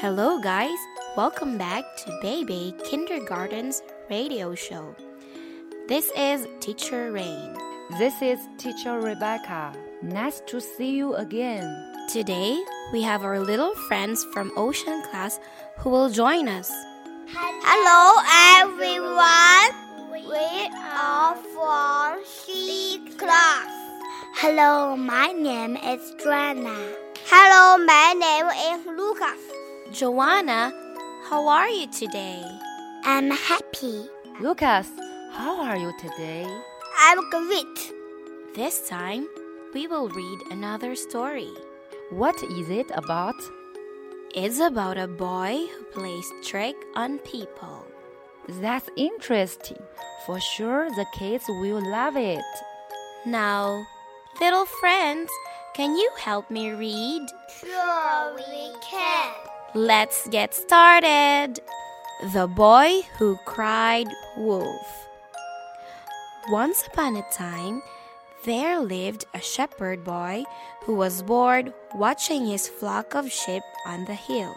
Hello, guys. Welcome back to Baby Kindergarten's radio show. This is Teacher Reign. This is Teacher Rebecca. Nice to see you again. Today, we have our little friends from Ocean class who will join us. Hello, everyone. We are from C class. Hello, my name is Joanna. Hello, my name is Lucas. Joanna, how are you today? I'm happy. Lucas, how are you today? I'm great. This time, we will read another story. What is it about? It's about a boy who plays trick on people. That's interesting. For sure, the kids will love it. Now, little friends, can you help me read? Sure, we can. Let's get started. The Boy Who Cried Wolf. Once upon a time, there lived a shepherd boy who was bored watching his flock of sheep on the hill.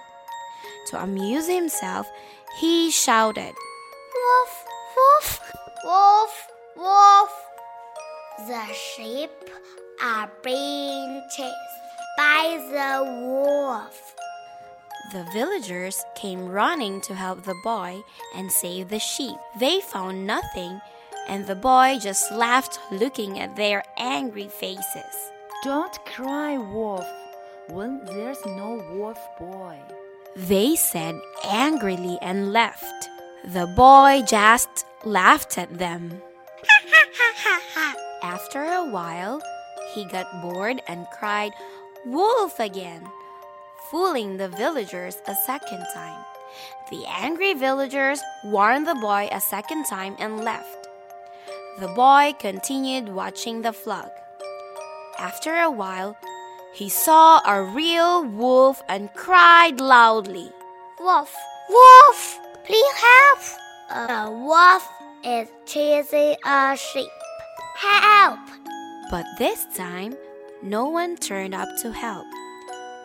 To amuse himself, he shouted, Wolf, wolf, wolf, wolf. The sheep are being chased by the wolf. The villagers came running to help the boy and save the sheep. They found nothing, and the boy just laughed looking at their angry faces. Don't cry, wolf, when there's no wolf boy. They said angrily and left. The boy just laughed at them. After a while, he got bored and cried, Wolf again, fooling the villagers a second time. The angry villagers warned the boy a second time and left. The boy continued watching the flock. After a while, he saw a real wolf and cried loudly. Wolf, wolf, please help. A wolf is chasing a sheep. Help! But this time, no one turned up to help.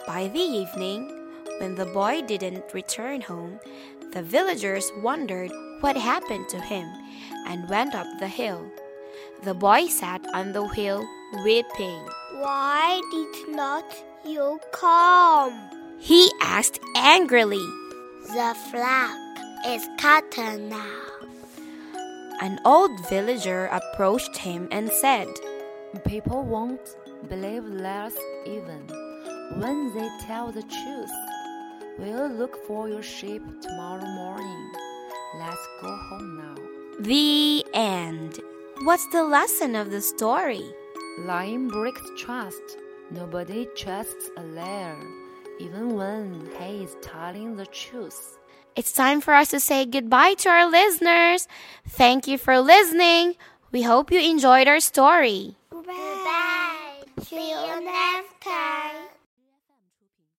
By the evening, when the boy didn't return home, the villagers wondered what happened to him and went up the hill. The boy sat on the hill weeping. Why did not you come? He asked angrily. The flag is cut now. An old villager approached him and said, People won't believe us even when they tell the truth. We'll look for your sheep tomorrow morning. Let's go home now. The end. What's the lesson of the story? Lying breaks trust. Nobody trusts a liar, even when he is telling the truth. It's time for us to say goodbye to our listeners. Thank you for listening. We hope you enjoyed our story. Goodbye. See you next time.